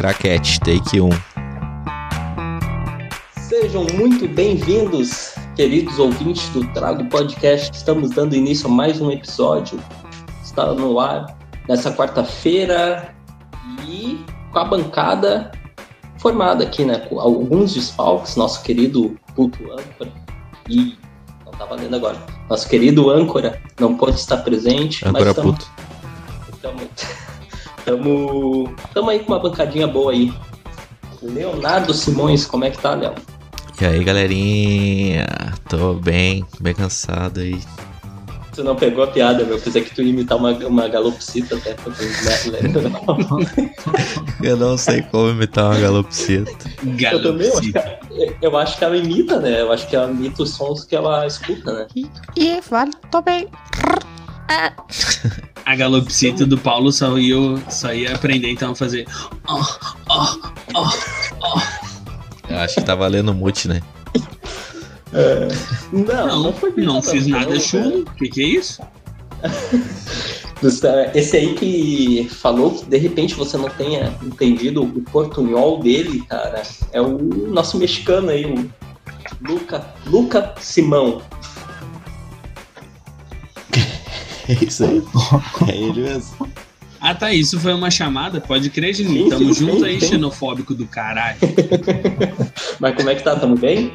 Craquete, take 1. Sejam muito bem-vindos, queridos ouvintes do Trago Podcast. Estamos dando início a mais um episódio. Está no ar nessa quarta-feira e com a bancada formada aqui, né? Com alguns desfalques, nosso querido Puto Âncora e. Não tá valendo agora. Nosso querido âncora não pode estar presente. Âncora mas tamo, puto. Tamo, tamo, tamo aí com uma bancadinha boa aí. Leonardo Simões, como é que tá, Léo? E aí, galerinha? Tô bem, bem cansado aí. Tu não pegou a piada, meu. Pensei que tu ia imitar uma, uma galopsita até. né? Eu não sei como imitar uma galopsita. Eu também eu acho, que, ela- eu acho que ela imita, né? Eu acho que ela imita os sons que ela escuta, né? E vale, tô bem. A galopsita do Paulo só ia, só ia aprender então a fazer. ó, ó, ó, ó. Eu acho que tá valendo mute, né? Não, não, Não, foi não fiz nada não, chulo. O que, que é isso? Esse aí que falou que de repente você não tenha entendido o portunhol dele, cara, é o nosso mexicano aí, o Luca, Luca Simão. É isso aí. É ele mesmo. Ah, tá. Isso foi uma chamada? Pode crer, Sim, Juninho. Tamo sim, junto sim, aí, sim. xenofóbico do caralho. Mas como é que tá? Tamo bem?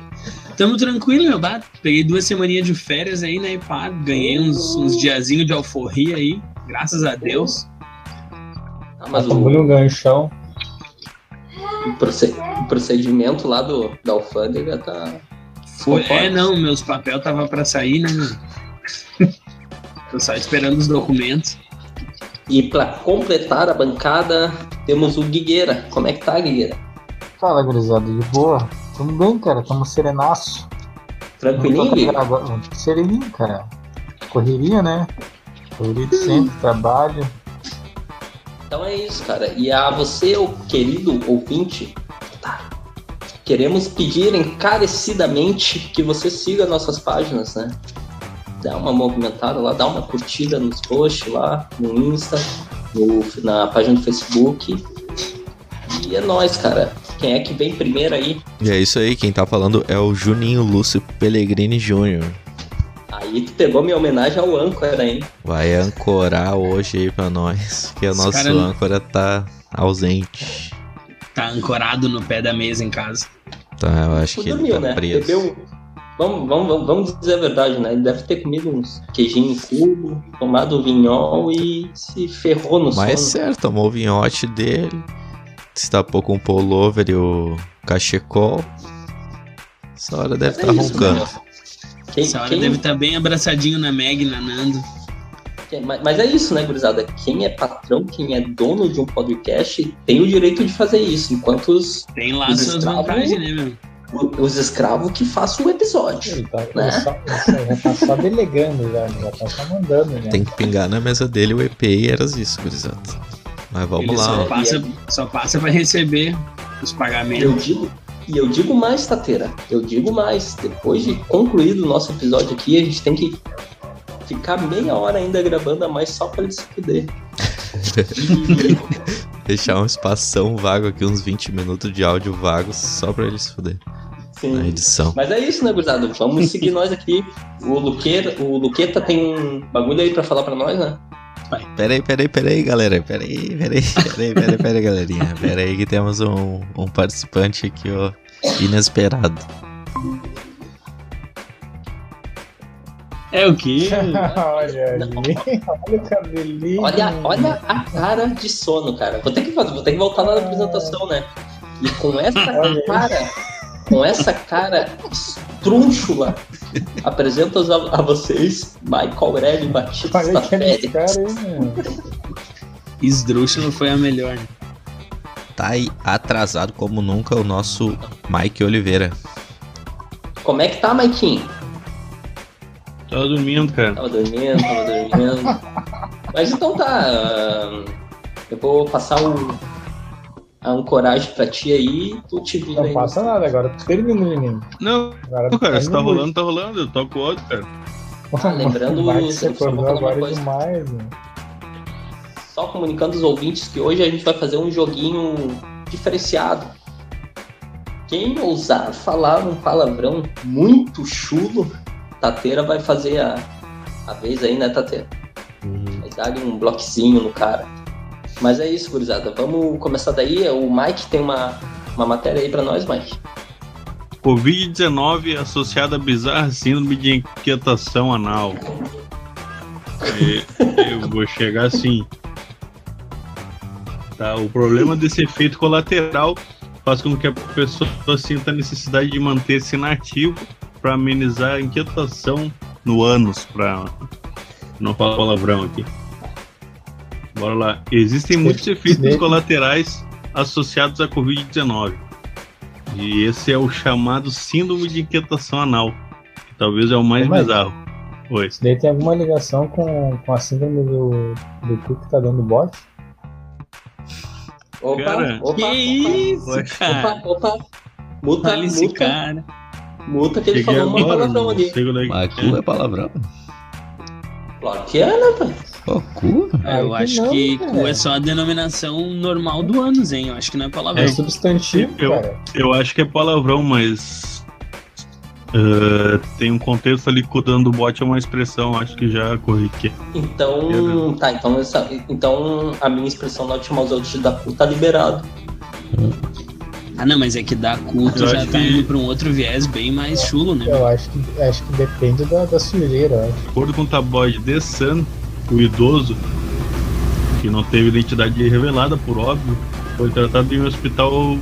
Tamo tranquilo, meu bato. Peguei duas semaninhas de férias aí, né? Pá, ganhei uns, uns diazinhos de alforria aí. Graças a Deus. Ah, mas o, um ganchão. o proce- o procedimento lá do, da alfândega tá. Foi, é, não, meus papéis tava pra sair, né? Tô só esperando os documentos. E pra completar a bancada, temos o Guigueira. Como é que tá, Guigueira? Fala, gurizada, de boa. Tamo bem, cara. Tamo serenaço. Tranquilinho, Sereninho, cara. Correria, né? Correria de sempre, trabalho. Então é isso, cara. E a você, o querido ouvinte, tá? queremos pedir encarecidamente que você siga nossas páginas, né? Dá uma movimentada lá, dá uma curtida nos posts lá, no Insta, no- na página do Facebook. E é nóis, cara. Quem é que vem primeiro aí? E é isso aí, quem tá falando é o Juninho Lúcio Pellegrini Jr. Aí tu pegou minha homenagem ao âncora, hein? Vai ancorar hoje aí pra nós, que o nosso cara âncora tá ausente. Tá ancorado no pé da mesa em casa. Tá, eu acho Tu que ele dormiu, tá né? preso. Bebeu. Vamos, vamos, vamos- vamos dizer a verdade, né? Ele deve ter comido uns queijinho em cubo, tomado vinhol e se ferrou no Mas é sono. certo, tomou o vinhote dele, destapou com o pullover e o cachecol. Essa hora deve Mas é estar isso, roncando. né? Quem- Essa hora quem- deve estar bem abraçadinho na Meg, na Nando. mas, mas é isso, né, gurizada? Quem é patrão, quem é dono de um podcast, tem o direito de fazer isso, enquanto os, Tem lá Os suas escravos- vantagens, né, meu? Os escravos que façam o episódio. Ele tá, Né? ele só, ele já tá só delegando, já, já tá só mandando, né? Tem que pingar na mesa dele o EPI era isso, gurizada. Mas vamos Ele lá. só passa, só passa pra receber os Eu pagamentos. digo, e eu digo mais, Tateira. Eu digo mais. Depois de concluído o nosso episódio aqui, a gente tem que ficar meia hora ainda gravando a mais só pra ele se fuder. Deixar um espação vago aqui, uns 20 minutos de áudio vago, só pra eles fuder Sim. na edição. Mas é isso, né, gurizada? Vamos seguir nós aqui. O Luqueta, o Luqueta tem um bagulho aí pra falar pra nós, né? Peraí, peraí, peraí, galera. Peraí, peraí, peraí, peraí, peraí, galerinha. Peraí que temos um, um participante aqui, ó, inesperado. É o quê? olha ali, olha o cabelinho. Olha, olha a cara de sono, cara. Vou ter que, fazer- vou ter que voltar lá na apresentação, né? E com essa cara, com essa cara estrúnchula, apresento a, a vocês Michael Aurélio Batista Félix. cara aí. Esdrúxulo foi a melhor. né? Tá aí atrasado como nunca o nosso Mike Oliveira. Como é que tá, Maikinho? Tava dormindo, cara. Tava dormindo, tava dormindo. Mas então tá. Eu vou passar o, a ancoragem pra ti aí, tu te vira Não aí. passa nada, agora tu termina, menino. Não, Agora cara, se tá rolando, tá rolando. Eu toco outro, cara. Ah, lembrando- O Mike se só vou acordou falar uma agora coisa. demais. Só comunicando os ouvintes que hoje a gente vai fazer um joguinho diferenciado. Quem ousar falar um palavrão muito chulo, Tateira vai fazer a, a vez aí, né, Tateira? Vai dar ali um bloquezinho no cara. Mas é isso, gurizada. Vamos começar daí. O Mike tem uma, uma matéria aí pra nós, Mike. Covid-19 associada a bizarra síndrome de inquietação anal. É, eu vou chegar assim. Tá, o problema desse efeito colateral faz com que a pessoa sinta a necessidade de manter-se inativo para amenizar a inquietação no ânus, para não falar palavrão aqui. Bora lá. Existem muitos efeitos colaterais associados à Covid-19. E esse é o chamado síndrome de inquietação anal, que talvez é o mais Mike. bizarro. Oi. Isso daí tem alguma ligação com, com a síndrome do, do cu que tá dando bote? Opa, Cara, opa, que opa, isso, Ué. cara? opa, opa. Muta, Olha esse muta, cara. muta que ele Cheguei falou uma agora, palavrão não ali. quando é Mas cu é palavrão? Claro que é, né, pai? Cu? É, eu que acho não, que cara. cu é só a denominação normal do ânus, hein? Eu acho que não é É palavrão. substantivo, Eu- cara. Eu acho que é palavrão, mas. eh, tem um contexto ali que o dando bote é uma expressão, acho que já corriquei. Então, tá, então, essa, então a minha expressão na última usada da cu tá liberado. Ah, não, mas é que dar cu tu Eu já tá que- indo pra um outro viés bem mais chulo, né? Eu acho que, acho que depende da, da sujeira, eu acho. De acordo com o tabloide The Sun, o idoso, que não teve identidade revelada, por óbvio, foi tratado em um hospital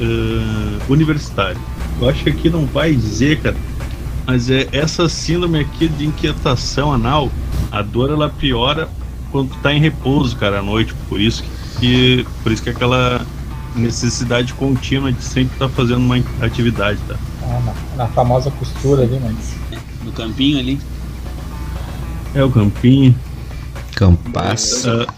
eh, universitário. Eu acho que aqui não vai dizer, cara, mas é essa síndrome aqui de inquietação anal, a dor ela piora quando tu tá em repouso, cara, à noite. Por isso que, por isso que aquela necessidade contínua de sempre estar fazendo uma atividade, tá? Ah, na, na famosa costura ali, mas. No campinho ali. É o campinho. Campaço. Ah,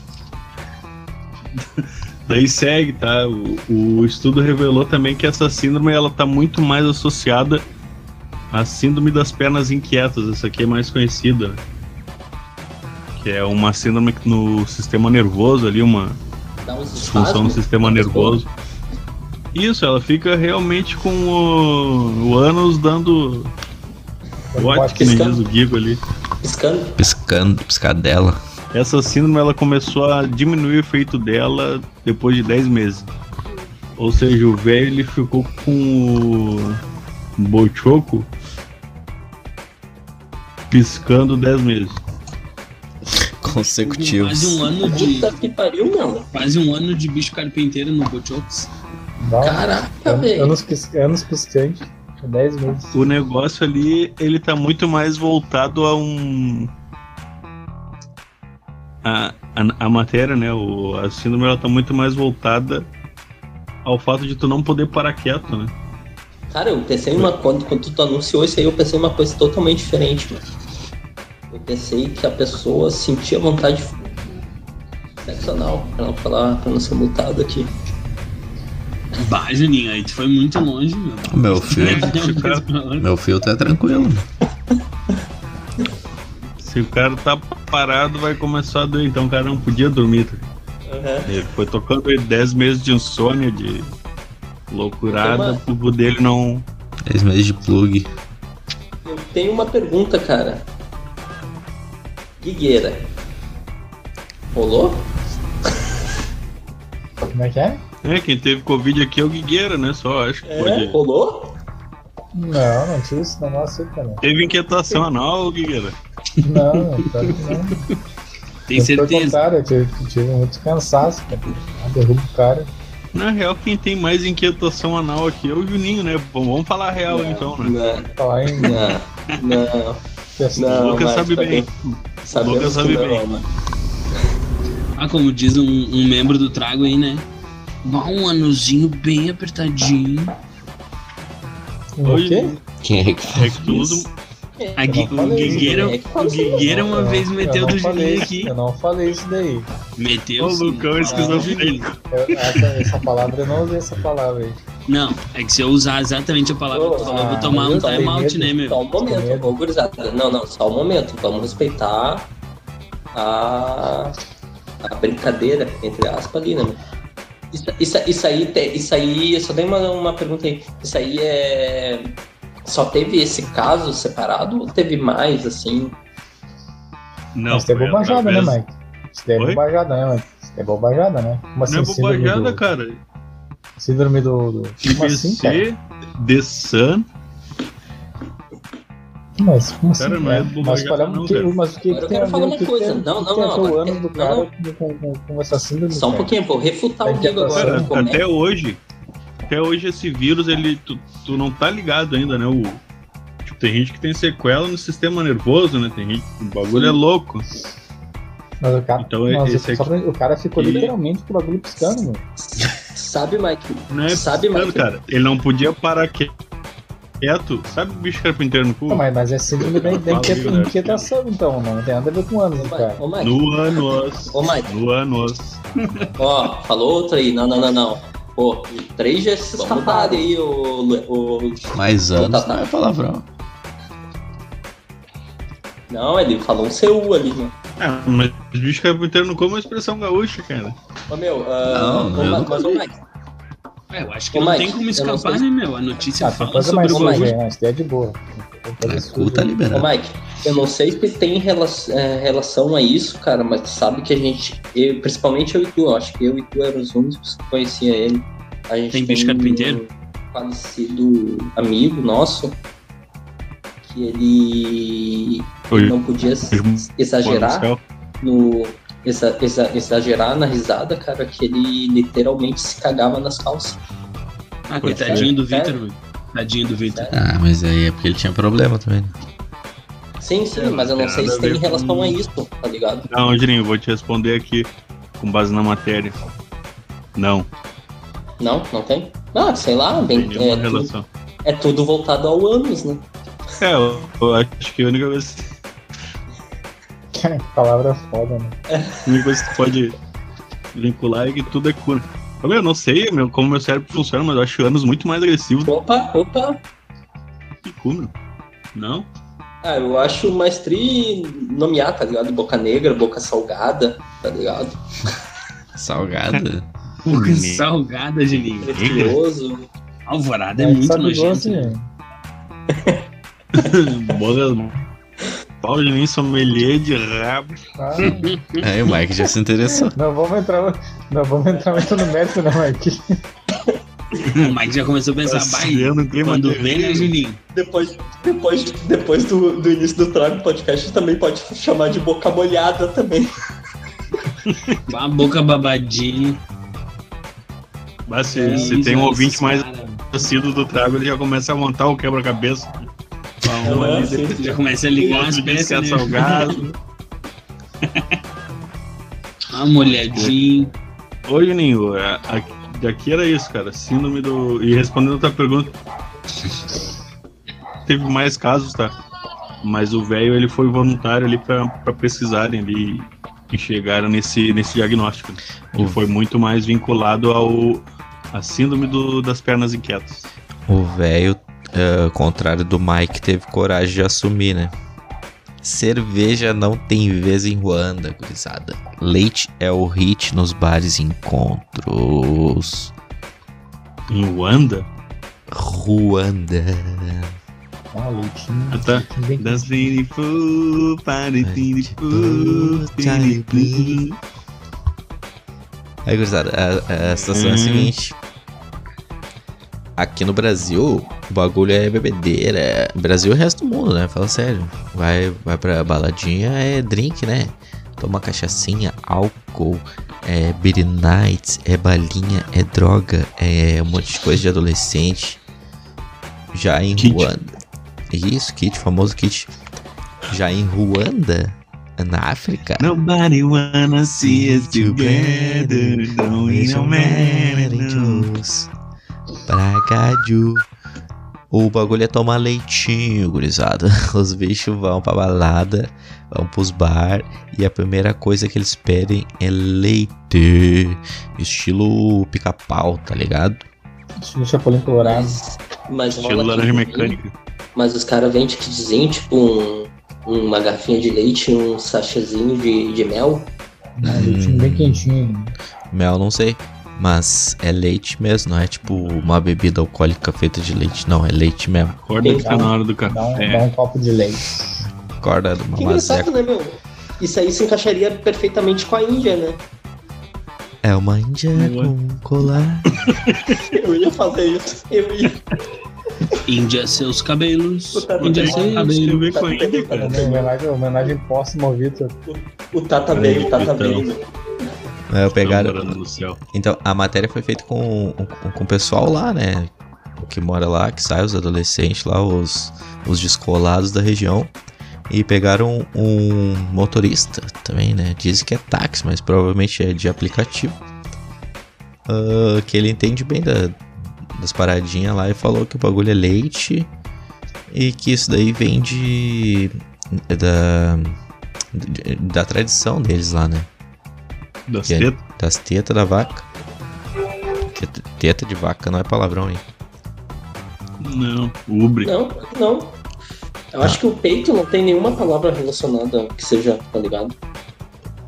Daí segue, tá? O, o estudo revelou também que essa síndrome ela tá muito mais associada à síndrome das pernas inquietas. Essa aqui é mais conhecida, né? Que é uma síndrome que no sistema nervoso ali, uma disfunção no sistema nervoso. Isso, ela fica realmente com o, o ânus dando bote, que nem diz o Gigo ali. Piscando. Piscando, piscadela. Essa síndrome ela começou a diminuir o efeito dela depois de 10 meses. Ou seja, o velho ele ficou com o bochoco piscando 10 meses. Consecutivos. Quase um ano de. Puta que pariu, meu. Quase um ano de bicho carpinteiro no Bochocos. Caraca, anos, velho. anos piscantes. 10 meses. O negócio ali, ele tá muito mais voltado a um. A, a, a matéria, né? O, a síndrome ela tá muito mais voltada ao fato de tu não poder parar quieto, né? Cara, eu pensei em uma quando, quando tu anunciou isso aí, eu pensei em uma coisa totalmente diferente, mano. Eu pensei que a pessoa sentia vontade de sexo anal, pra não falar, pra não ser multado aqui. Bah, Juninho, aí tu foi muito longe, meu. Meu filtro, meu filtro é tranquilo. Se o cara tá parado, vai começar a doer. Então o cara não podia dormir. tá? Uhum. Ele foi tocando ele 10 meses de insônia, de loucurada, Tem pro dele não. 10 meses de plug. Eu tenho uma pergunta, cara. Guigueira. Rolou? Como é que é? É, quem teve Covid aqui é o Guigueira, né? Só acho que É, pode. rolou? Não, não tive esse negócio aí, cara. Teve inquietação anal, Guigueira. Não, claro que não. Tem Eu, certeza. contrário, eu tive, tive muito cansaço, cara. Ah, Derrubo o cara. Na real, quem tem mais inquietação anal aqui é o Juninho, né? Bom, vamos falar a real Não, então, né? Não, Falar em não, não. questão. Não, o Lucas sabe tá bem. Sabemos Lucas sabe não, bem. mano. Ah, como diz um, um membro do trago aí, né? Bah, um anuzinho bem apertadinho. O quê? Quem é que É que tudo. A Gui- o Guigueira, o Guigueira uma não- vez eu meteu do Juninho aqui. Eu não falei isso daí. Meteu Ô, sim. Lucão, esquizofrênico. Essa, essa palavra eu não usei essa palavra aí. Não, é que se eu usar exatamente a palavra que tu falou, eu vou Ah, tomar um time out, né, meu? Só um momento, ô gurizada. Não, não, só um momento. Vamos respeitar a, a brincadeira, entre aspas, ali, né? meu? Isso, isso, isso aí, isso aí, só tem uma, uma pergunta aí. Isso aí é. Só teve esse caso separado ou teve mais, assim? Não, Isso é foi bobajada, né, Mike? Isso daí é Oi? bobajada, né, Mike? Isso daí é bobajada, né? Como assim, Não é bobajada, do... cara. Síndrome do... do... Como assim, cara? The Sun. Mas como assim, Cara, não é cara? Mas, bobajada qual é- não, que- mas o que, Agora que eu quero falar uma que coisa. tem- Não, não, não, ver o agora ânus do cara não. com, com, com, essa síndrome, Só um cara? pouquinho, vou refutar o Diego agora. Cara, Como é- até hoje, até hoje esse vírus, ele, tu, tu não tá ligado ainda, né? O, tipo, tem gente que tem sequela no sistema nervoso, né? Tem gente que o bagulho é louco. Mas o cara, Então, mas esse aqui- pra- o cara ficou Ele- literalmente com o bagulho piscando, meu. Sabe, Mike? Não é Sabe, piscando, Mike? cara. Ele não podia parar que- quieto. Sabe o bicho carpinteiro no cu? Não, mas, mas é síndrome da, inquietação, então, não tem nada a ver com Mike, cara. ô, Mike, No anos. ô, Mike, No anos. ó, falou outra aí. Não, não, não, não. Pô, três gestos tapados aí, ô, Lu- ô. Mais anos tá. não é palavrão. Não, ele falou um CU ali, né? Ah, mas bicho carpinteiro não come uma expressão gaúcha, cara. Ô, meu, ah, Não, ô, eu Ma- nunca mas, ô. Mike, É, eu acho que Ô, não Mike, tem como escapar, sei- né, meu? A notícia Ah, tem fala sobre mais o suja, Mike. né? Isso daí é de boa. É, cu tá Ô. Mike, eu não sei se tem rela- é, relação a isso, cara, mas tu sabe que a gente, eu, principalmente eu e tu, eu acho que eu e tu eram os únicos que conhecia ele. A gente Tem bicho carpinteiro? um falecido amigo nosso que ele Oi. não podia s- exagerar no exa- exa- exagerar na risada, cara, que ele literalmente se cagava nas calças. Ah, coitadinho do? Vitor. Tadinho do Vitor. Ah, mas aí é porque ele tinha problema também. né? Sim, sim, É, mas eu não sei se tem ver relação com- a isso, tá ligado? Não, Juninho, eu vou te responder aqui com base na matéria. Não, Não, não tem? Ah, sei lá, bem, é, tudo, é tudo voltado ao ânus, né? É, eu, eu acho que a única coisa, Palavra foda, né? a única coisa que tu pode vincular é que tudo é cura. Eu, não sei meu, como meu cérebro funciona, mas eu acho anos muito mais agressivo Opa, opa. que cu, meu. Não? Ah, eu acho mais tri nomear, tá ligado? Boca negra, boca salgada, tá ligado? Salgada. Boca salgada, Juninho. Precioso. Alvorada é Mas muito nojento. doce, né? Boga. Pau de mim, sommelier de rabo. Ah, Aí o Mike já se interessou. não vamos entrar, não vamos entrar muito no mérito, não, Mike. O Mike já começou a pensar, Tá vai, quando vem, né, rio." Juninho? Depois, depois, depois do, do início do Trago Podcast, também pode chamar de boca molhada também. Com a boca babadinha. Mas se, É se tem um ouvinte mais assíduo do trago, ele já começa a montar o quebra-cabeça. Ali, depois Já começa a ligar as outro diz que peças, né? salgado. Uma molhadinha. Ô, Juninho, é, aqui, daqui era isso, cara. Síndrome do. E respondendo a tua pergunta, teve mais casos, tá? Mas o velho ele foi voluntário ali pra, pra pesquisarem ali e chegaram nesse, nesse diagnóstico. Ele O- foi muito mais vinculado ao a síndrome do- das pernas inquietas. O velho, ao contrário do Mike, teve coragem de assumir, né? Cerveja não tem vez em Ruanda, gurizada. Leite é o hit nos bares e encontros. Em Wanda? Ruanda. Ah, leitinho. Ah, tá. beautiful, beautiful, beautiful. Aí, gurizada, a, a situação é a Hum. seguinte. Aqui no Brasil, o bagulho é bebedeira. Brasil e o resto do mundo, né? Fala sério. Vai, vai pra baladinha, é drink, né? Toma cachaçinha, álcool, é beer nights, é balinha, é droga, é um monte de coisa de adolescente. Já em Kit. Ruanda. Isso, kit, famoso kit. Já em Ruanda, na África. Nobody wanna see us together, don't we no matter. Bragadu. O bagulho é tomar leitinho, gurizada. Os bichos vão pra balada, vão pros bar e a primeira coisa que eles pedem é leite. Estilo pica-pau, tá ligado? Estilo Chapolin Colorado. Mas, mas Estilo laranja mecânica. Mas os caras vendem kitzinho, tipo um, uma garfinha de leite e um sachêzinho de, de mel. Ah, leitinho bem quentinho. Mel, não sei. Mas é leite mesmo, não é tipo uma bebida alcoólica feita de leite, não, é leite mesmo. Acorda que tá na hora do Dá um, café. dá um copo de leite. Acorda de Que mazeca. né, meu? Isso aí se encaixaria perfeitamente com a Índia, né? É uma índia com colar. Eu ia fazer isso. Eu ia. Índia seus cabelos. Índia seus cabelos. homenagem, póstuma ao Vitor. O Tata veio, o Tata Então. veio. É, pegaram. Namorando no céu. Então, a matéria foi feita com, com, com o pessoal lá, né? Que mora lá, que sai os adolescentes lá, os, os descolados da região. E pegaram um motorista também, né? Dizem que é táxi, mas provavelmente é de aplicativo. Ah, que ele entende bem da- das paradinhas lá e falou que o bagulho é leite. E que isso daí vem de. da. de- da tradição deles lá, né? Das é- tetas. das tetas da vaca. Teta, teta de vaca não é palavrão, hein? Não, ubre. Não, não. Eu acho que o peito não tem nenhuma palavra relacionada que seja, tá ligado?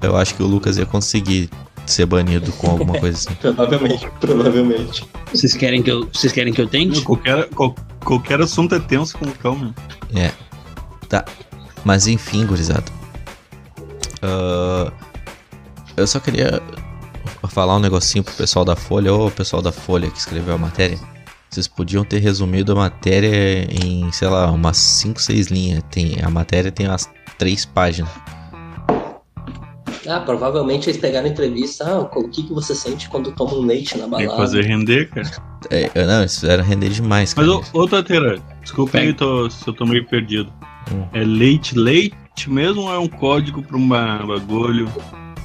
Eu acho que o Lucas ia conseguir ser banido com alguma coisa assim. Provavelmente, provavelmente. Vocês querem que eu, vocês querem que eu tente? Qualquer, qual- qualquer assunto é tenso com o cão, meu. É. Tá. Mas enfim, gurizada. Ah, eu só queria falar um negocinho pro pessoal da Folha, ou pessoal da Folha que escreveu a matéria. Vocês podiam ter resumido a matéria em, sei lá, umas 5, 6 linhas. Tem, a matéria tem umas 3 páginas. Ah, provavelmente eles pegaram entrevista. Ah, o que, que você sente quando toma um leite na balada? que fazer render, cara. É, não, isso era render demais, Mas, cara. ô, ô Tateira, desculpa aí tô- se eu tô meio perdido. Hum. É leite, leite mesmo ou é um código pra um ba- bagulho?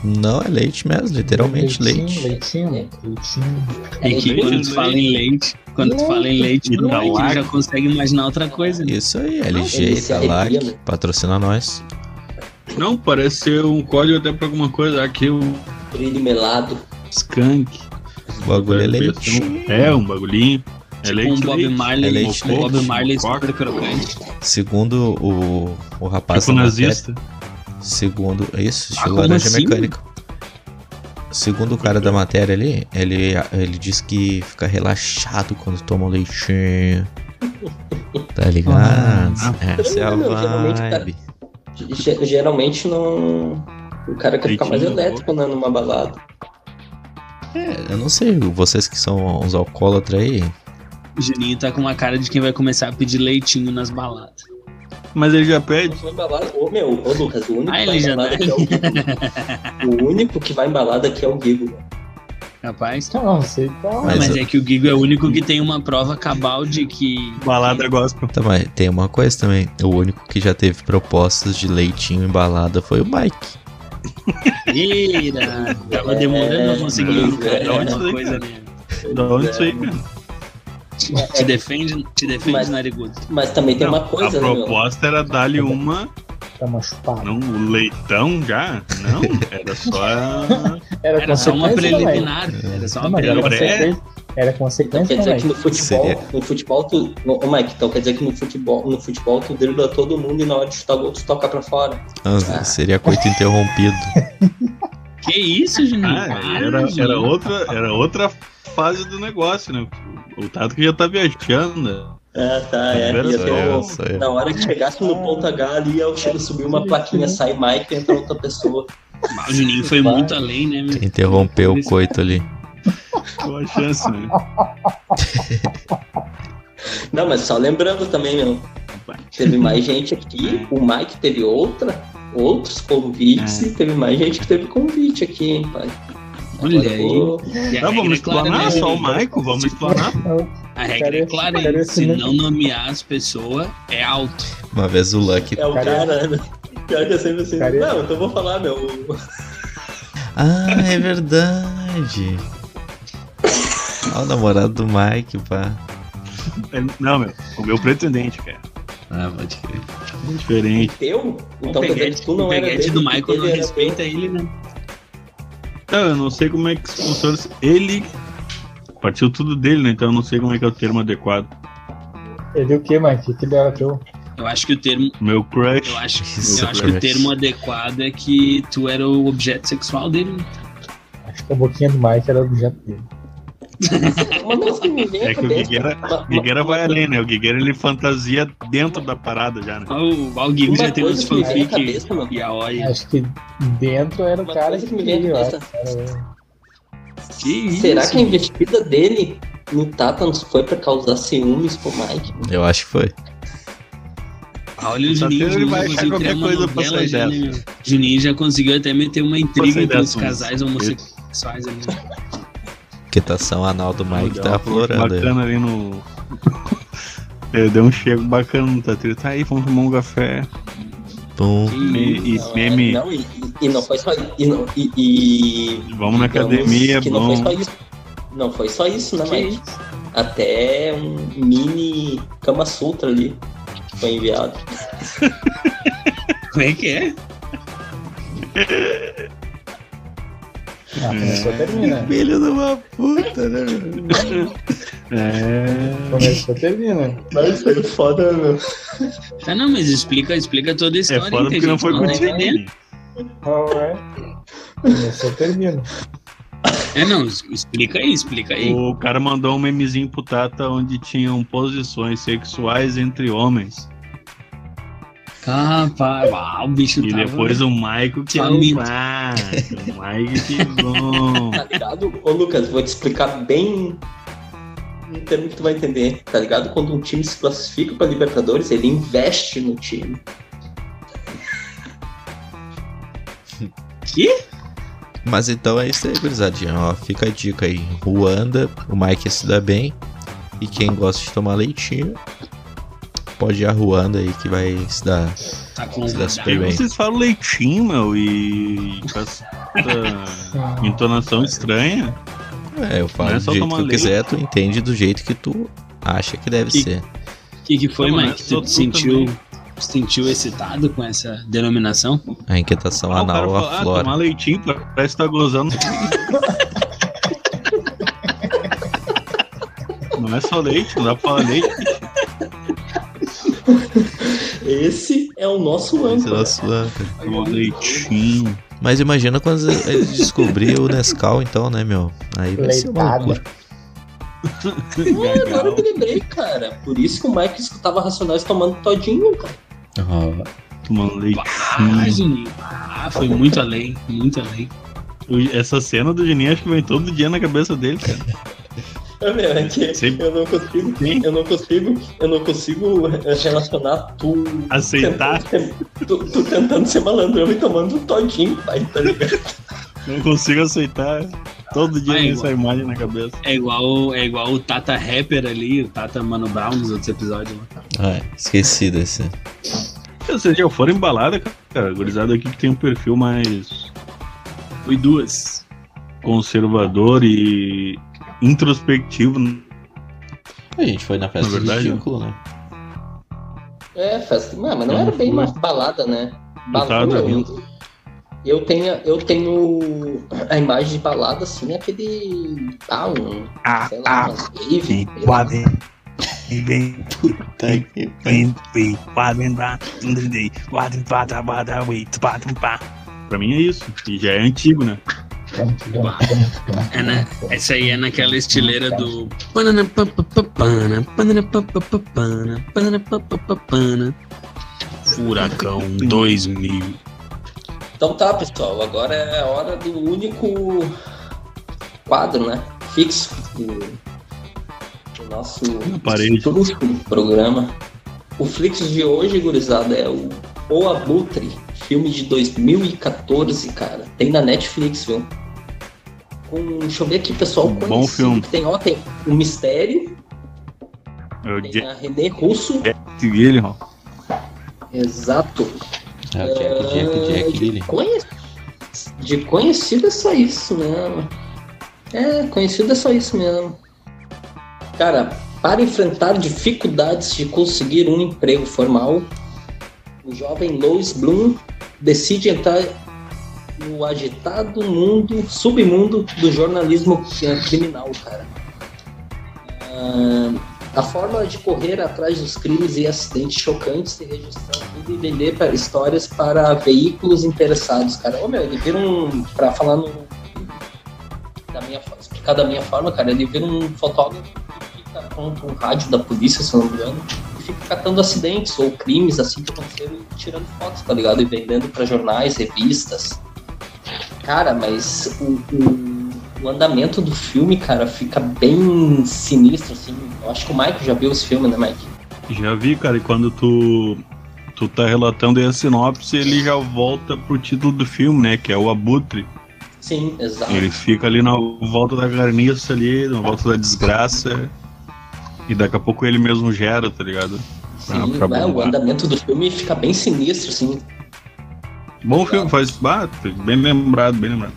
Não, é leite mesmo, literalmente leite. Leitinho, leitinho. É que Leite, quando tu fala em leite, quando tu fala em leite, Leite. leite, já consegue imaginar outra coisa. né? Isso aí, LG, Italac, né? patrocina nós. Não, parece ser um código até pra alguma coisa. Aqui o Brilho melado. skunk. O bagulho é leite. É, um bagulhinho. É Tipo leite, um Bob leite. Marley, É leite, um Bob leite, Marley super crocante. Segundo o, o rapaz Tipo da matéria- nazista. Segundo isso, estilo como laranja assim? mecânica. Segundo o cara da matéria ali, ele, ele diz que fica relaxado quando toma um leitinho. Tá ligado? Ah, Essa é a Não, geralmente, cara, vibe. Ge- Geralmente não. O cara quer ficar mais elétrico né, numa balada. É, eu não sei, vocês que são uns alcoólatras aí, O Juninho tá com uma cara de quem vai começar a pedir leitinho nas baladas. Mas ele já pede. Balada. Ô meu, ô Lucas, o único Ah, que vai em já balada dá. aqui é o Guigo. O único que vai em balada aqui é o Guigo. Rapaz. Não, sei qual. Mas Mas, eu- é que o Gigo é o único que tem uma prova cabal de que. Balada gospel. Tá, mas tem uma coisa também. O único que já teve propostas de leitinho embalada foi o Mike. Ira, tava demorando a conseguir É, encarar é, alguma é, coisa né? Da onde isso aí, cara? Te, te defende, te defende, Mas- narigudo. Mas também tem Não, uma coisa, a né, meu? proposta era dar-lhe uma. Tá uma chupada. Não, o leitão já? Não, era só. Era só uma né? preliminar. Era só Não, uma mas era consequência. Era Então quer dizer que né? no futebol, Seria. no futebol tu. Ô Mike, então quer dizer que no futebol, no futebol tu dribla todo mundo e na hora de chutar gol tu toca pra fora. Ah, Ah. Seria coito interrompido. Que isso, Juninho? Ah, era, era, outra, era outra fase do negócio, né? O Tato que já tá viajando. Ah, tá, é. Era Ia ter um-. Na hora que chegasse no ponto H ali, eu chego subir uma plaquinha, sai Mike e entra outra pessoa. Ah, O Juninho foi Vai. muito além, né, meu? Interrompeu o coito ali. Qual a chance, né? Não, mas só lembrando também, meu. Teve mais gente aqui, o Mike teve outra, outros convites É. e teve mais gente que teve convite aqui, hein, pai. Olha aí. Não, vamos é explanar, né, só o? Maico, vamos explanar. A regra é clara, se não nomear as pessoas, é alto. Uma vez o Lucky. É o Cara, cara, né? Pior que é sempre assim. Cara, Não, então eu vou falar, meu. Ah, é verdade. Olha o namorado do Mike, pá. É, Não, meu, o meu pretendente, cara. Ah, pode crer. É diferente. Teu? O Então que peguete, tu o não era peguete do Michael não respeita ele, né? Não, eu não sei como é que isso funciona. Ele partiu tudo dele, né? Então eu não sei como é que é o termo adequado. Ele o que, Mike? O que ele era teu? Eu acho que o termo. Meu crush. Eu acho, Isso, eu acho que o termo adequado é que tu era o objeto sexual dele. né? Acho que a boquinha do Mike era do jeito dele. Uma coisa que me vem à É que o Guigueira, o Guigueira vai além, né? O Guigueira ele fantasia dentro da parada já, né? O Valguinho Uma já tem uns fanfic e a Oi. Acho que dentro era o Uma cara que que me vem eu cabeça. acho. Que isso? Será que a investida dele no Tata não foi pra causar ciúmes pro Mike? Eu acho que foi. Ah, Olha o Só Juninho, ele Juninho vai já achar conseguiu qualquer coisa pra sair dessa. né? Juninho já conseguiu até meter uma intriga entre os casais homossexuais ali. Quietação anal do Mike Deu tá aflorando. aí. Bacana ali no. É, Deu um chego bacana no Tatri. Tá aí, vamos tomar um café. Pum. E, e Não, meme. não, e, e não foi só e, não, e, e- Vamos na academia, que não foi só isso. Não foi só isso, né, Mike? Até um mini Kama Sutra ali foi enviado. Como é que é? Ah, começou, termina. Filho de uma puta, né? É. Começou, termina. Mas foi foda, meu. Tá, não, mas explica, explica toda a É história. foda que a porque não foi contigo. entendendo. Alright. Começou, termina. É, não, explica aí, explica aí. O cara mandou um memezinho pro Tata onde tinham posições sexuais entre homens. Capaz, ah, o bicho E tava... depois o Maico que é o pá. O Maico que bom. Tá ligado? Ô Lucas, vou te explicar bem um termo que tu vai entender, tá ligado? Quando um time se classifica pra Libertadores, ele investe no time. Que? Mas então é isso aí, gurizadinha. Ó, fica a dica aí. Ruanda, o Mike se dá bem. E quem gosta de tomar leitinho, pode ir a Ruanda aí que vai se dar. Tá Se convidado. super bem. vocês falam leitinho, meu, e com essa entonação estranha. É, eu falo é do jeito que eu quiser, tu entende do jeito que tu acha que deve Que- ser. O que, que foi, Não, mas Mike? Tu te sentiu, sentiu excitado com essa denominação? A inquietação Ah, anal fala, ah, aflora. tomar leitinho, parece que tá gozando. Não é só leite, não dá pra falar leite. Esse é o nosso Esse é o âncora. nosso âncora. Leitinho. Mas imagina quando ele descobrir o Nescau, então, né, meu? Aí vai ser uma loucura. Ah, agora eu me lembrei, cara. Por isso que o Mike escutava Racionais tomando todinho, cara. Tomando Ah, leitinho. Juninho. Ah, foi muito além, muito além. Essa cena do Juninho acho que vem todo dia na cabeça dele, cara. É, meu, é que Sempre. eu não consigo, Sim. eu não consigo, eu não consigo eh, relacionar tu Aceitar. tentando ser, tu, tu tentando ser malandrão e tomando um todinho, pai, tá ligado? Não consigo aceitar. Todo dia Vai, vem igual. essa imagem na cabeça. É igual, é igual o Tata Rapper ali, o Tata Mano Brown nos outros episódios. né? Ah, é, esqueci desse. Vocês já foram embalada, cara? Gurizada aqui que tem um perfil mais Foi duas. Conservador e introspectivo. A gente foi na festa Na verdade, do Chico, né? É, festa. Não, mas não Eu era bem uma balada, né? Balada, eu, eu tenho, eu tenho a imagem de balada assim, aquele. Ah, um. Ah, sei lá, uma rave, sei lá. vem, Tá aqui. vem, vem, podem dar, podem patar, patar, wait, patam, pá. Pra mim é isso. E já é antigo, né? É, né? Essa aí é naquela estileira do. Furacão 2000. Então tá, pessoal. Agora é a hora do único quadro, né? Fixo do, do nosso programa. O Flix de hoje, gurizada, é o O Abutre, filme de 2014, cara. Tem na Netflix, viu? Com, deixa eu ver aqui, pessoal. Um bom filme. que Tem, ó, tem o Mistério, É o tem Jack a René Russo. Gyllenhaal. Exato. É o Jack, Jack, Jack, Billy. Conhe- De conhecido é só isso mesmo. É, conhecido é só isso mesmo. Cara, para enfrentar dificuldades de conseguir um emprego formal, o jovem Lois Bloom decide entrar no agitado mundo, submundo do jornalismo eh, criminal, cara. Ah, a forma de correr atrás dos crimes e acidentes chocantes e registrar tudo e vender para histórias para veículos interessados, cara. Ô meu, ele vira um. Pra falar no. da minha, explicar da minha forma, cara, ele vira um fotógrafo que fica contra um rádio da polícia, se não me engano, e fica catando acidentes ou crimes assim que aconteceram e tirando fotos, tá ligado? E vendendo pra jornais, revistas. Cara, mas o, o, o andamento do filme, cara, fica bem sinistro, assim. Eu acho que o Mike já viu esse filme, né, Mike? Já vi, cara, e quando tu, tu tá relatando aí a sinopse, ele já volta pro título do filme, né? Que é o Abutre. Sim, exato. Ele fica ali na volta da carniça ali, na volta da desgraça. E daqui a pouco ele mesmo gera, tá ligado? Pra- Sim, pra é, o andamento do filme fica bem sinistro, assim. Bom filme, faz. Ah, bem lembrado, bem lembrado.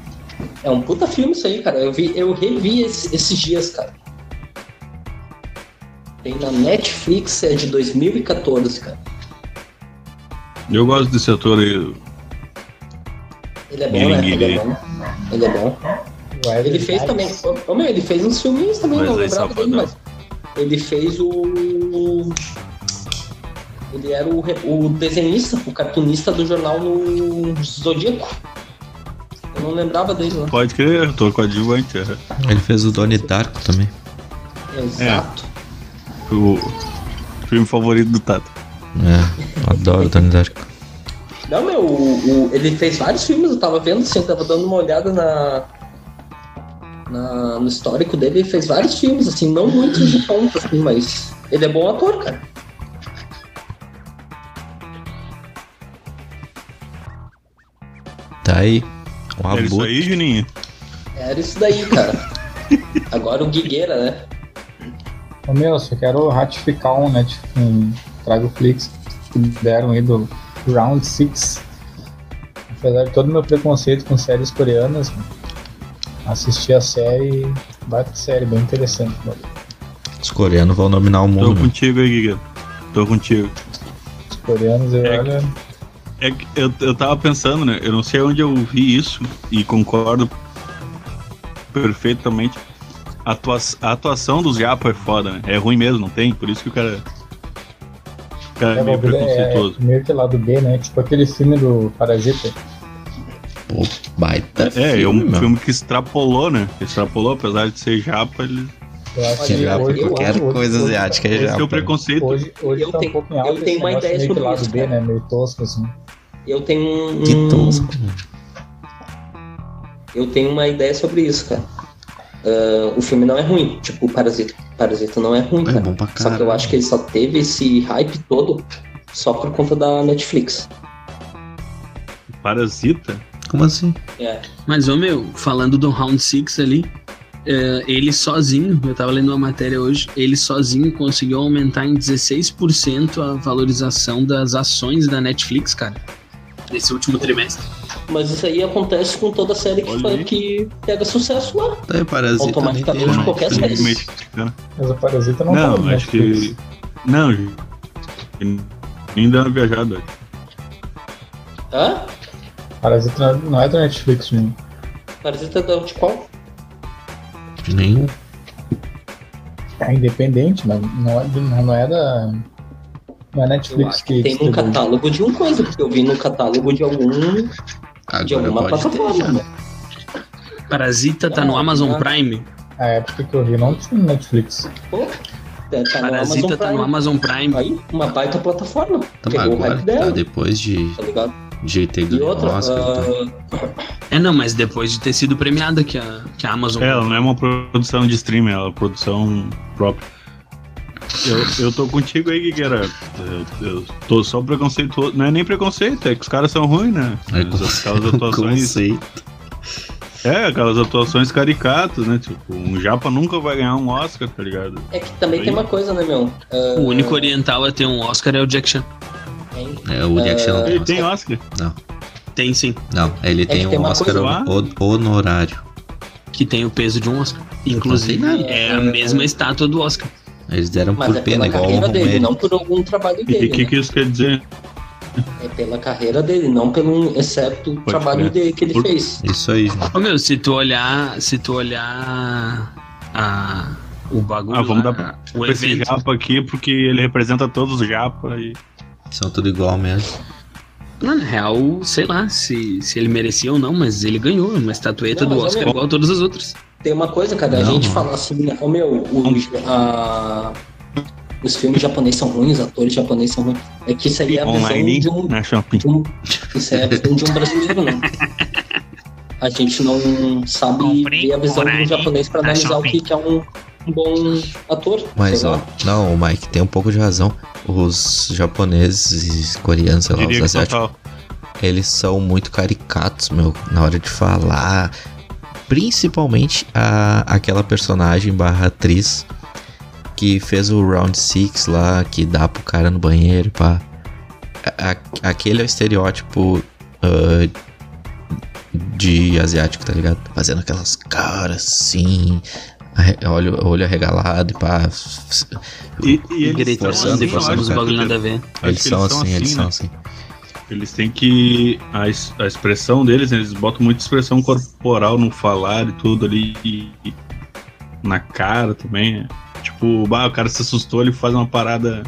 É um puta filme isso aí, cara. Eu, vi, eu revi esse- esses dias, cara. Tem na Netflix, é de 2014, cara. Eu gosto desse ator aí. Ele é bom, né? Ele é bom. Ele é bom. Wesley Ele fez também. Snipes. Ô, ô, meu, ele fez uns filminhos também, não Wesley lembrava dele, mas. Ele fez o. Ele era o, o desenhista, o cartunista do jornal no Zodíaco. Eu não lembrava dele, né? Pode crer, ator coadjuvante. é. Ele fez o Donnie Darko também. Exato. O filme favorito do Tato. É, adoro o Donnie Darko. Não, meu, o- o- ele fez vários filmes, eu tava vendo, assim, eu tava dando uma olhada na, na- no histórico dele, ele fez vários filmes, assim, não muitos de ponta, assim, mas ele é bom ator, cara. Tá aí. Um Era isso aí, Juninho? Era isso daí, cara. Agora o Guigueira, né? Ô, meu, só quero ratificar um, né, tipo, um Trago Flix que deram aí do Round 6. Apesar de todo o meu preconceito com séries coreanas, assisti a série, baita série, bem interessante. mano. Os coreanos vão dominar o Tô mundo. né? contigo aí, Giga. Tô contigo. Os coreanos, eu É olha, É que eu, eu tava pensando, né? Eu não sei onde eu vi isso e concordo perfeitamente. A, atua- a atuação dos Japa é foda, né? É ruim mesmo, não tem? Por isso que o cara. O cara é, é, meio é, é preconceituoso. meio que lado B, né? Tipo aquele filme do Parasita. Pô, baita É, é um meu. filme que extrapolou, né? Extrapolou, apesar de ser japa, ele. Eu acho que Já, hoje- qualquer hoje- coisa hoje- asiática é hoje- Esse é japa. o preconceito. Hoje, hoje Eu tá tenho- um pouco em eu alta esse tenho uma negócio ideia sobre lado isso, B, né? Meio tosco, assim. Eu tenho um. Que tosco. Eu tenho uma ideia sobre isso, cara. Ah, o filme não é ruim, tipo, o Parasita. Parasita não é ruim, É cara. bom pra Só que eu caralho. acho que ele só teve esse hype todo só por conta da Netflix. Parasita? Como assim? É. Mas, ô meu, falando do Round 6 ali, é, ele sozinho, eu tava lendo uma matéria hoje, ele sozinho conseguiu aumentar em 16% a valorização das ações da Netflix, cara. Nesse último trimestre. Mas isso aí acontece com toda série que, aí. que pega sucesso lá. Tá aí, parasita Automaticamente tem, de né? qualquer série. Mexicana. Mas o Parasita não, tá Não, no acho Netflix. que. Não, gente. Nem dando viajada. Hã? Parasita não é da Netflix, gente. Parasita da de qual? De nenhum. É independente, mas não é, não é da. Não é Netflix que que tem no distribui. catálogo de um coisa, porque eu vi no catálogo de algum de Agora alguma pode ter plataforma. né? Parasita tá no Ah, Amazon ah. Prime. A época que eu vi não tinha no Netflix. Pô, tá no Parasita tá no. Amazon Prime. Aí, uma baita plataforma. Tá, agora tá depois de tá ligado? de ter ganho outra, Oscar. tá? ah, É, não, mas depois de ter sido premiada que a, que a Amazon. É, ela não é uma produção de streaming, ela é uma produção própria. Eu, eu tô contigo aí, Guigueira. Eu, eu tô só preconceituoso. Não é nem preconceito, é que os caras são ruins, né? É Aquelas atuações. conceito. É, aquelas atuações caricatas, né? Tipo, um japa nunca vai ganhar um Oscar, tá ligado? é que também tem uma coisa, né, meu? Ah, O único oriental a ter um Oscar é o Jack Chan. hein? É, o Jack Chan não Ele tem tem Oscar. Oscar. Tem sim, Não, ele tem que tem um uma Oscar hon- honorário. que tem o peso de um Oscar. Inclusive, Não tem nada. é a mesma estátua do Oscar. Eles deram Mas por é pena, pela igual carreira dele, Romero. não por algum trabalho E o dele. que, né? que isso quer dizer? É pela carreira dele, não pelo excepto o trabalho dele que ele Por- fez. Isso aí. Ô meu, se tu olhar. Se tu olhar. A, o bagulho. Ah, vamos lá, dar o Pra esse evento. japa aqui, porque ele representa todos os japa e. São tudo igual mesmo. Não, na real, sei lá se, se ele merecia ou não, mas ele ganhou uma estatueta Não, do Oscar igual a todas as outras. Tem uma coisa, cara, a Não, gente mano. fala assim, ô meu, o- a- os filmes japoneses são ruins, os atores japoneses são ruins. É que isso aí é a Online visão de um, na shopping. um- Isso é a visão de um brasileiro, né? A gente não sabe Comprei ver a visão de um online japonês pra na analisar o que que é um, um bom ator. Mas ó, não, o Mike tem um pouco de razão. Os japoneses, coreanos, sei lá, os asiáticos, eles são muito caricatos, meu, na hora de falar. Principalmente a, aquela personagem barra atriz que fez o Round Six lá, que dá pro cara no banheiro, pá. A- a- aquele é o estereótipo ah, de asiático, tá ligado? Fazendo aquelas caras assim, olho, olho arregalado e pá. E, e eles forçando, assim, eu forçando, acho, os cara. bagulho nada a ver. Acho Eles são assim, eles são né? assim. Eles têm que. A, a expressão deles, eles botam muita expressão corporal no falar e tudo ali. E, na cara também. né? Tipo, bah, o cara se assustou, ele faz uma parada.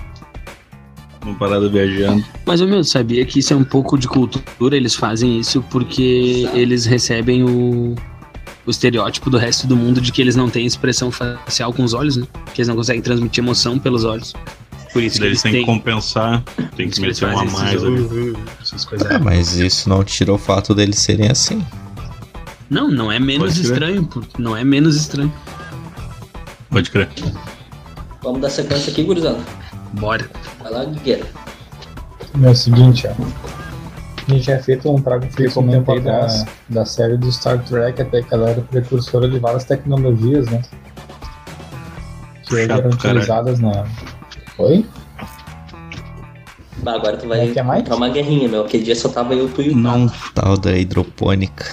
Uma parada viajando. Mas, ô, meu, sabia que isso é um pouco de cultura? Eles fazem isso porque eles recebem o, o estereótipo do resto do mundo de que eles não têm expressão facial com os olhos, né? Que eles não conseguem transmitir emoção pelos olhos. Por isso eles têm que compensar, tem que meter uma mais ali. essas coisas. É, mas isso não tira o fato deles serem assim. Não, não é menos estranho, pô. não é menos estranho. Pode crer. Vamos dar sequência aqui, gurizada. Bora. Vai lá, Guigueira. É o seguinte, ó. A gente já feito um trago fixo um tempo comentei atrás da série do Star Trek, até que ela era precursora de várias tecnologias, né? Que Chato, eram utilizadas na. Oi? Bah, agora tu vai é, Mike? entrar uma guerrinha, meu. Aquele dia só tava eu, tu e o Não. Tal da hidropônica.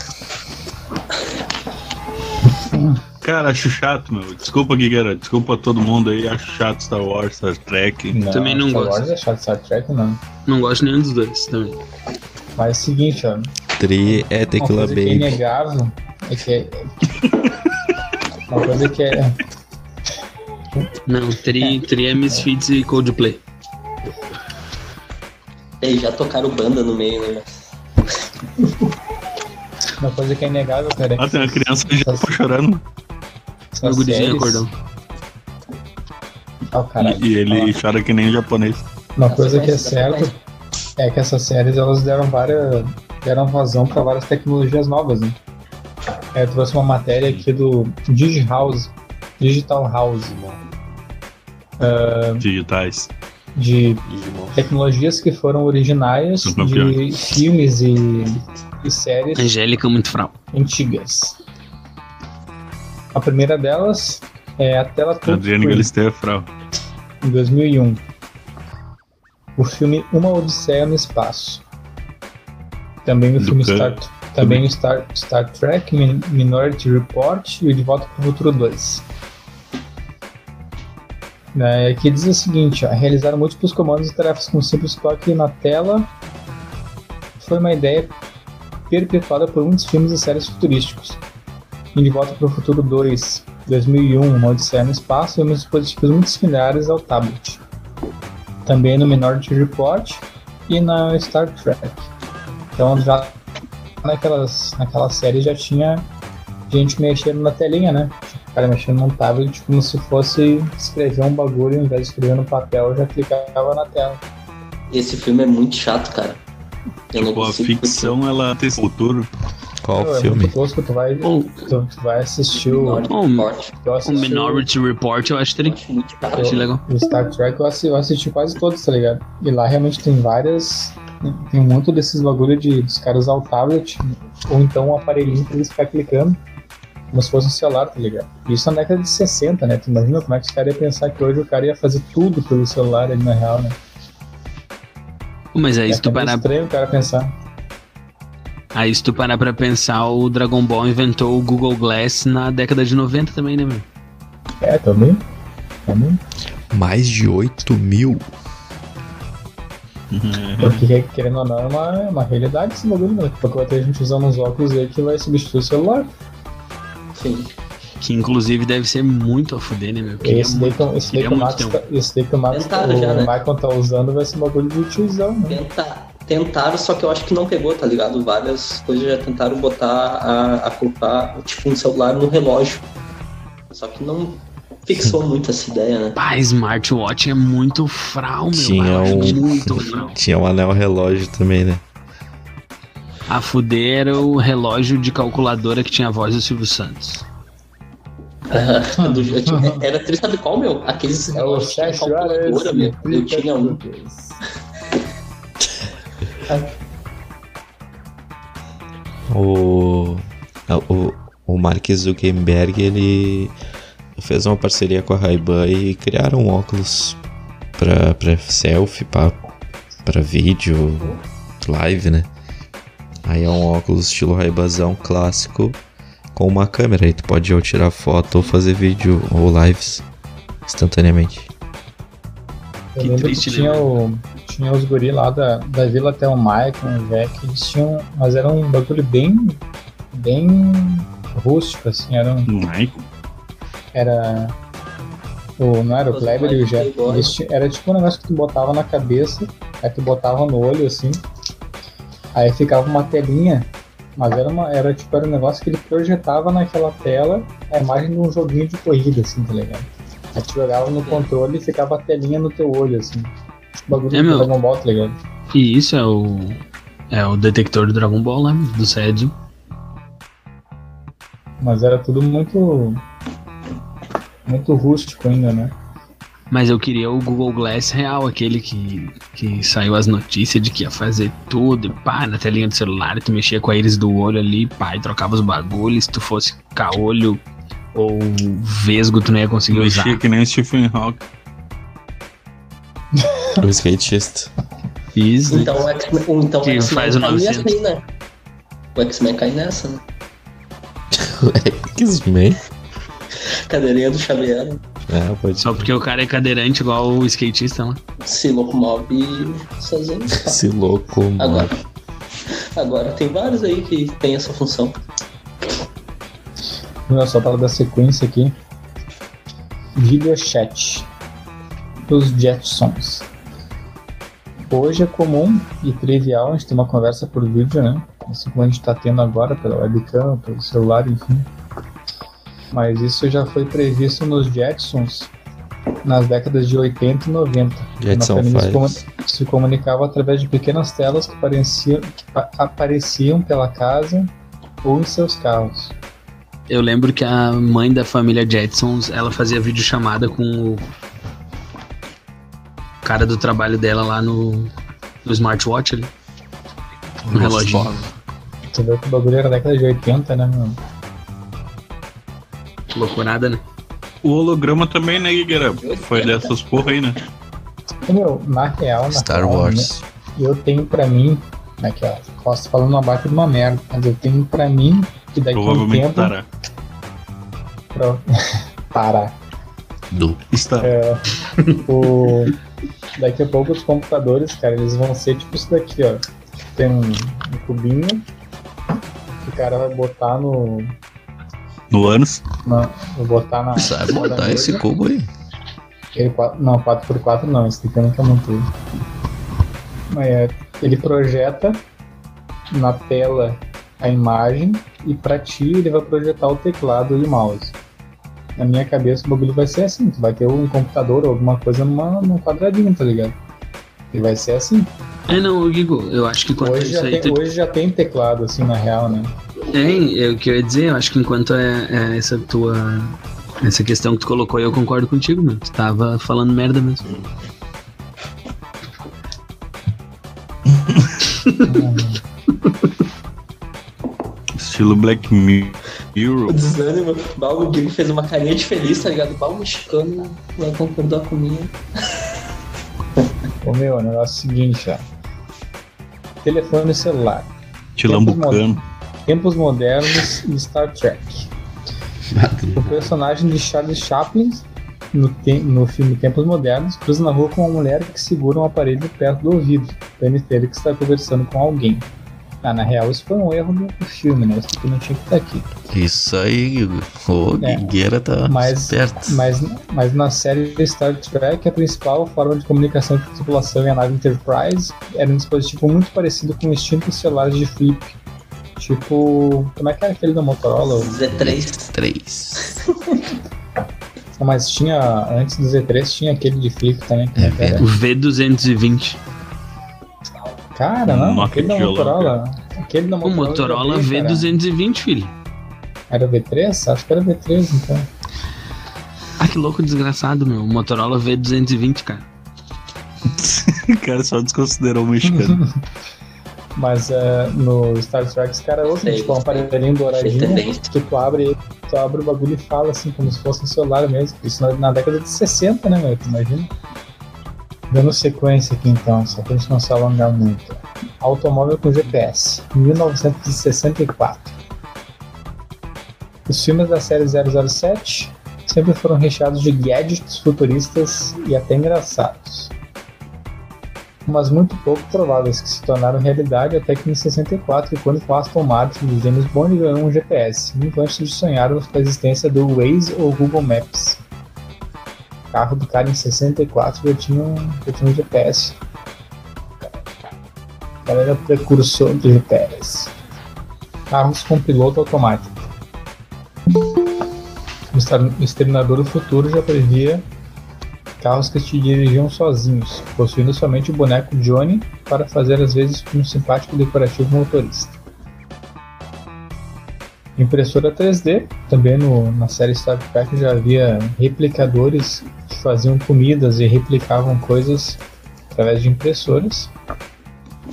Cara, acho chato, meu. Desculpa, Guigueira. Desculpa todo mundo aí. Acho chato Star Wars, Star Trek. Não, Também não Star gosto. Wars é chato, Star Trek não. Não gosto nenhum dos dois também. Mas é o seguinte, ó. Tri é Uma tequila coisa que é baby. inegável é que é. Uma coisa que é. Não, Tri, tri é Misfits e Coldplay. Ei, já tocaram banda no meio, né? Uma coisa que é inegável, cara. é Ah, tem uma criança que já ficou chorando. essas Meu gurizinho séries- acordou. Ah, caralho. E, e ele chora que nem japonês. Uma coisa que é certa é que essas séries elas deram várias deram vazão para várias tecnologias novas, né? É, eu trouxe uma matéria aqui do Digihouse, Digital House, Digitais. de tecnologias que foram originais São de campeões. filmes e, e séries Angélica muito frau. antigas. A primeira delas é a tela Adriano touchscreen. Galisteu é frau. em 2001. O filme Uma Odisseia no Espaço. Também o Do filme. Star, também Star, Star Trek Min- Minority Report e o De Volta para o Futuro 2. Né, aqui diz o seguinte: ó, realizar múltiplos comandos e tarefas com simples toque na tela foi uma ideia perpetuada por muitos filmes e séries futurísticos. Em De Volta para o Futuro 2, 2001, Uma Odisseia no Espaço, vemos dispositivos muito similares ao tablet. Também no Minority Report e na Star Trek. Então já naquelas, naquela série já tinha gente mexendo na telinha, né? O cara mexendo num tablet como se fosse escrever um bagulho, ao invés de escrever no papel, já clicava na tela. Esse filme é muito chato, cara. Eu Tipo, a ficção, ela tem esse futuro. Qual Meu, é filme? muito tosco, tu vai, Bom, tu, tu vai assistir o. Minority Report. eu o Minority Report eu acho Eu tri. acho muito. Achei legal. O Star Trek eu assisti, eu assisti quase todos, tá ligado? E lá realmente tem várias. Tem muito desses bagulho de dos caras usar o tablet, ou então um aparelhinho pra eles ficar clicando, como se fosse um celular, tá ligado? Isso na década de 60, né? Tu imagina como é que os caras iam pensar que hoje o cara ia fazer tudo pelo celular ali na real, né? Mas aí se tu é parar, estranho o cara pensar. aí se tu parar pra pensar, o Dragon Ball inventou o Google Glass na década de 90 também, né, meu? É, também. Também. Mais de 8 mil. Porque, querendo ou não, é uma, é uma realidade esse bagulho, né? Porque vai ter gente usando uns óculos aí que vai substituir o celular. Sim. Que inclusive deve ser muito a fuder, né, meu? Queria Esse daí, que, esse daí que o muito Max um. tá, esse daí que o, Max, Tentaram o já, né? Michael tá usando vai ser um bagulho de tiozão, né? Tenta, tentaram, só que eu acho que não pegou, tá ligado? Várias coisas já tentaram botar a, a culpar, tipo, um celular no relógio. Só que não fixou muito essa ideia, né? Pá, smartwatch é muito fral, meu. Tinha um- muito fral. Tinha um anel relógio também, né? A fuder era o relógio de calculadora que tinha a voz do Silvio Santos. Do- eu tinha- era triste, sabe qual, meu? Aqueles É o 7 horas. meu. Eu tinha um. 30 minutos. O, o, o Mark Zuckerberg, ele fez uma parceria com a Ray-Ban e criaram um óculos pra, pra selfie, pra, pra vídeo, live, né? Aí é um óculos estilo Ray-Banzão clássico com uma câmera. Aí tu pode ou tirar foto ou fazer vídeo ou lives instantaneamente. Eu Que lembro triste, que tinha, né, o, tinha os guri lá da, da vila até o Michael, o Jack, eles tinham. Mas era um bagulho bem. bem rústico, assim, era um. Michael. Era. O, não era o Kleber e o ti- era tipo um negócio que tu botava na cabeça, aí tu botava no olho assim. Aí ficava uma telinha. Mas era, uma, era tipo era um negócio que ele projetava naquela tela a imagem de um joguinho de corrida, assim, tá ligado? Aí tu jogava no controle e ficava a telinha no teu olho, assim. Tipo bagulho É, do meu. Dragon Ball, tá ligado? E isso é o. É o detector do Dragon Ball lá, do Saiyajin. Mas era tudo muito. Muito rústico ainda, né? Mas eu queria o Google Glass real, aquele que, que saiu as notícias de que ia fazer tudo, e pá, na telinha do celular, tu mexia com a íris do olho ali, pá, e trocava os bagulhos, se tu fosse caolho ou vesgo, tu não ia conseguir usar. Mexia que nem Stephen Hawking. O skatista. Isso. Então o X-Men o- então, o Que X-Men faz o cai nessa 900. aí, né? O X-Men cai nessa, né? X-Men. Cadeirinha do Xavier né? É, pode Só porque o cara é cadeirante igual o skatista lá. se locomove sozinho. se louco, mano. Agora, agora tem vários aí que tem essa função. Não, só para dar sequência aqui. Videochat dos Jetsons. Hoje é comum e trivial a gente ter uma conversa por vídeo, né? Assim como a gente está tendo agora pela webcam, pelo celular, enfim. Mas isso já foi previsto nos Jetsons nas décadas de 80 e 90. Jetson Files. se comunicava através de pequenas telas que, pareciam, que pa- apareciam pela casa ou em seus carros. Eu lembro que a mãe da família Jetsons, ela fazia videochamada com o cara do trabalho dela lá no, no smartwatch ali. No reloginho. Você vê que o bagulho era da década de 80, né, mano? Loucurada, né? O holograma também, né, Guigueira? Foi dessas porra aí, né? Meu, na real, na Star real, Wars. né, eu tenho pra mim, né, que ó, posso falando uma baita de uma merda, mas eu tenho pra mim que daqui a um Provavelmente tempo. estará. Pra... Parar. Do. Estará. É, o... Daqui a pouco os computadores, cara, eles vão ser tipo isso daqui, ó. Tem um, um cubinho que o cara vai botar no. No ânus. Na, vai botar na. Sabe mesa. esse cubo aí. Ele, não, 4x4 não, esse daqui eu nunca montei. Mas é, ele projeta na tela a imagem e pra ti ele vai projetar o teclado e o mouse. Na minha cabeça o bagulho vai ser assim, tu vai ter um computador ou alguma coisa numa, num quadradinho, tá ligado? E vai ser assim. É, não, Guigo, eu acho que Hoje já, tem, hoje já tem teclado, assim, na real, né? É, é eu ia dizer, eu acho que enquanto é, é essa tua. Essa questão que tu colocou, eu concordo contigo, meu. Tu tava falando merda mesmo. Estilo Black Mirror. O desânimo, bah, o Diego fez uma carinha de feliz, tá ligado? Bah, o mexicano vai concordar comigo. Ô meu, o negócio é o seguinte, ó. Telefone celular. Tilambucano. Tempos modernos e Star Trek. O personagem de Charles Chaplin, no, te- no filme Tempos Modernos, cruza na rua com uma mulher que segura um aparelho perto do ouvido, permite ele que está conversando com alguém. Ah, na real, isso foi um erro do, filme, né? Isso aqui não tinha que estar aqui. Isso aí. Ô, É, Guigueira tá mas- esperto. Mas, mas na série Star Trek, a principal forma de comunicação a tripulação e a nave Enterprise era um dispositivo muito parecido com extintos celulares de flip. Tipo, como é que era aquele da Motorola? O- Z3. 3. Mas tinha, antes do Z3, tinha aquele de flip também. É? O V220. Cara, não, Nokia aquele da Motorola. Aquele da O Motorola. Motorola vi, cara. V220, filho. Era V3? Acho que era V3, então. Ah, que louco desgraçado, meu. Motorola V220, cara. O cara só desconsiderou o mexicano. Mas é, no Star Trek, esse cara é outro, Sei, tipo, um aparelhinho douradinho, que tu abre, tu abre o bagulho e fala assim, como se fosse um celular mesmo. Isso na, na década de 60, né, meu? Tu imagina? Dando sequência aqui então, só pra gente não se alongar muito. Automóvel com GPS, 1964. Os filmes da série 007 sempre foram recheados de gadgets futuristas e até engraçados mas muito pouco prováveis que se tornaram realidade até que em 64, quando o Aston Martin de James Bond ganhou um GPS, muito antes de sonharmos com a existência do Waze ou Google Maps. O carro do cara em 64 já tinha um, já tinha um GPS. O cara era precursor do GPS. Carros com piloto automático. O Exterminador do Futuro já previa carros que se dirigiam sozinhos, possuindo somente o boneco Johnny para fazer às vezes um simpático decorativo motorista. Impressora 3D, também no, na série Star Trek já havia replicadores que faziam comidas e replicavam coisas através de impressoras.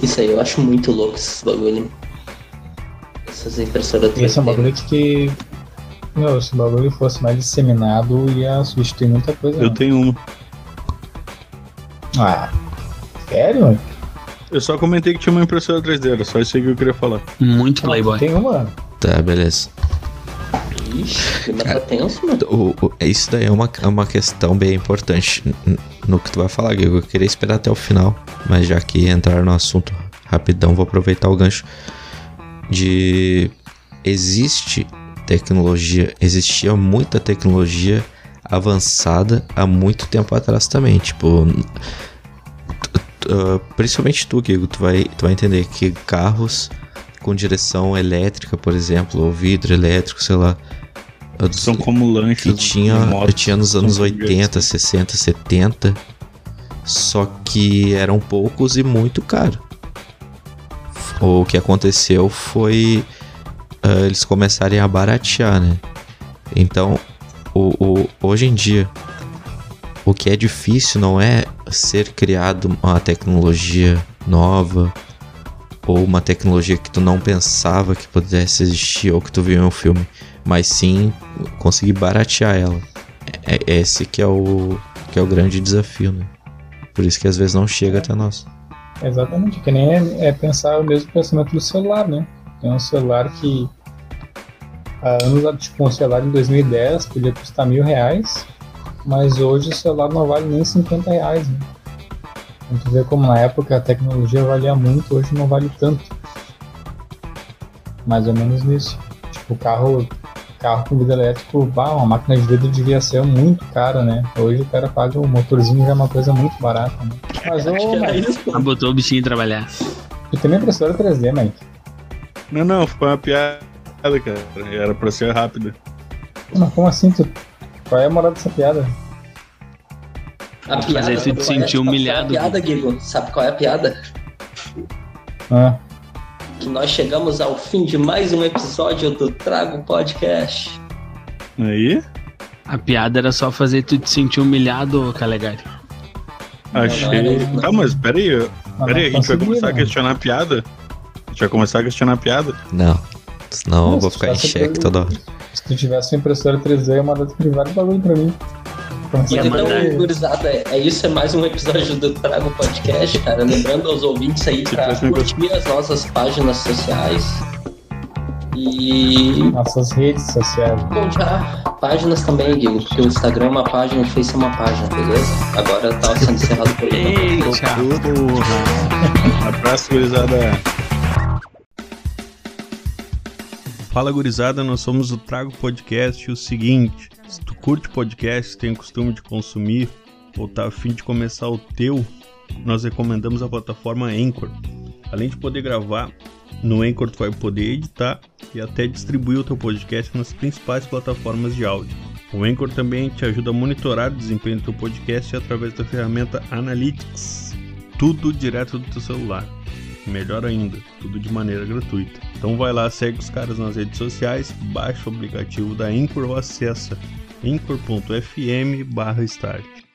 Isso aí eu acho muito louco esses bagulho. Essas impressoras E esse é um 3D. bagulho que, meu, se o bagulho fosse mais disseminado, ia substituir muita coisa. Eu né? tenho uma. Ah, sério? Eu só comentei que tinha uma impressora 3D, era só isso aí que eu queria falar. Muito playboy. Tem uma? Tá, beleza. Ixi, tá tenso, mano. O, o- isso daí é uma, é uma questão bem importante no que tu vai falar, Guigo. Eu queria esperar até o final, mas já que entrar no assunto rapidão, vou aproveitar o gancho de existe tecnologia, existia muita tecnologia avançada há muito tempo atrás também, tipo ah, principalmente tu, Guigo, tu vai, tu vai entender que carros com direção elétrica, por exemplo, ou vidro elétrico, sei lá, eu- São como lanches. que tinha, moto, tinha nos anos são 80, 60, 70. Só que eram poucos e muito caro. O que aconteceu foi ah, eles começarem a baratear, né? Então, o, o- hoje em dia, o que é difícil não é ser criado uma tecnologia nova ou uma tecnologia que tu não pensava que pudesse existir ou que tu viu em um filme, mas sim conseguir baratear ela. É, é esse que é o que é o grande desafio, né? Por isso que às vezes não chega até nós. Exatamente, que nem é, é pensar o mesmo pensamento do celular, né? Tem um celular que há anos, tipo, um celular em 2010 podia custar mil reais, mas hoje o celular não vale nem 50 reais, né? Então, tu vê como na época a tecnologia valia muito, hoje não vale tanto. Mais ou menos nisso. Tipo, o carro, carro com vidro elétrico, bah, uma máquina de vidro devia ser muito cara, né? Hoje o cara paga o motorzinho já é uma coisa muito barata, né? Mas Acho era isso, Ah, botou o bichinho trabalhar. tu tem uma impressora 3D, Mike? Não, não, foi uma piada, cara. Era pra ser rápida. Mas como assim? Tu... Qual é a moral dessa piada? A Mas aí piada, tu te é- sentiu qual é humilhado, A piada, Guigo, sabe qual é a piada? Ah, Que nós chegamos ao fim de mais um episódio do Trago Podcast. Aí, A piada era só fazer tu te sentir humilhado, Calegari. achei. não. Tá, mas peraí, peraí, a gente vai começar a né? questionar a piada. A gente vai começar a questionar a piada. Não. Senão eu Nossa, vou ficar em xeque toda hora. Se tu tivesse uma impressora 3D, eu ia mandar tu bagulho pra mim. Então, Mas Ia então, mandar. gurizada, é, é isso, é mais um episódio do Trago Podcast, cara. Lembrando aos ouvintes aí pra curtir as nossas páginas sociais. E Nossas redes sociais. bom, já páginas também, Guigo, porque o Instagram é uma página o Face é uma página, beleza? Agora tá sendo encerrado por aí. Eita, porra. Abraço, gurizada. Fala gurizada, nós somos o Trago Podcast. O seguinte, se tu curte podcast, tem o costume de consumir ou tá a fim de começar o teu, nós recomendamos a plataforma Anchor. Além de poder gravar, no Anchor tu vai poder editar e até distribuir o teu podcast nas principais plataformas de áudio. O Anchor também te ajuda a monitorar o desempenho do teu podcast através da ferramenta Analytics. Tudo direto do teu celular. Melhor ainda, tudo de maneira gratuita. Então vai lá, segue os caras nas redes sociais, baixa o aplicativo da Anchor ou acessa anchor.fm/start.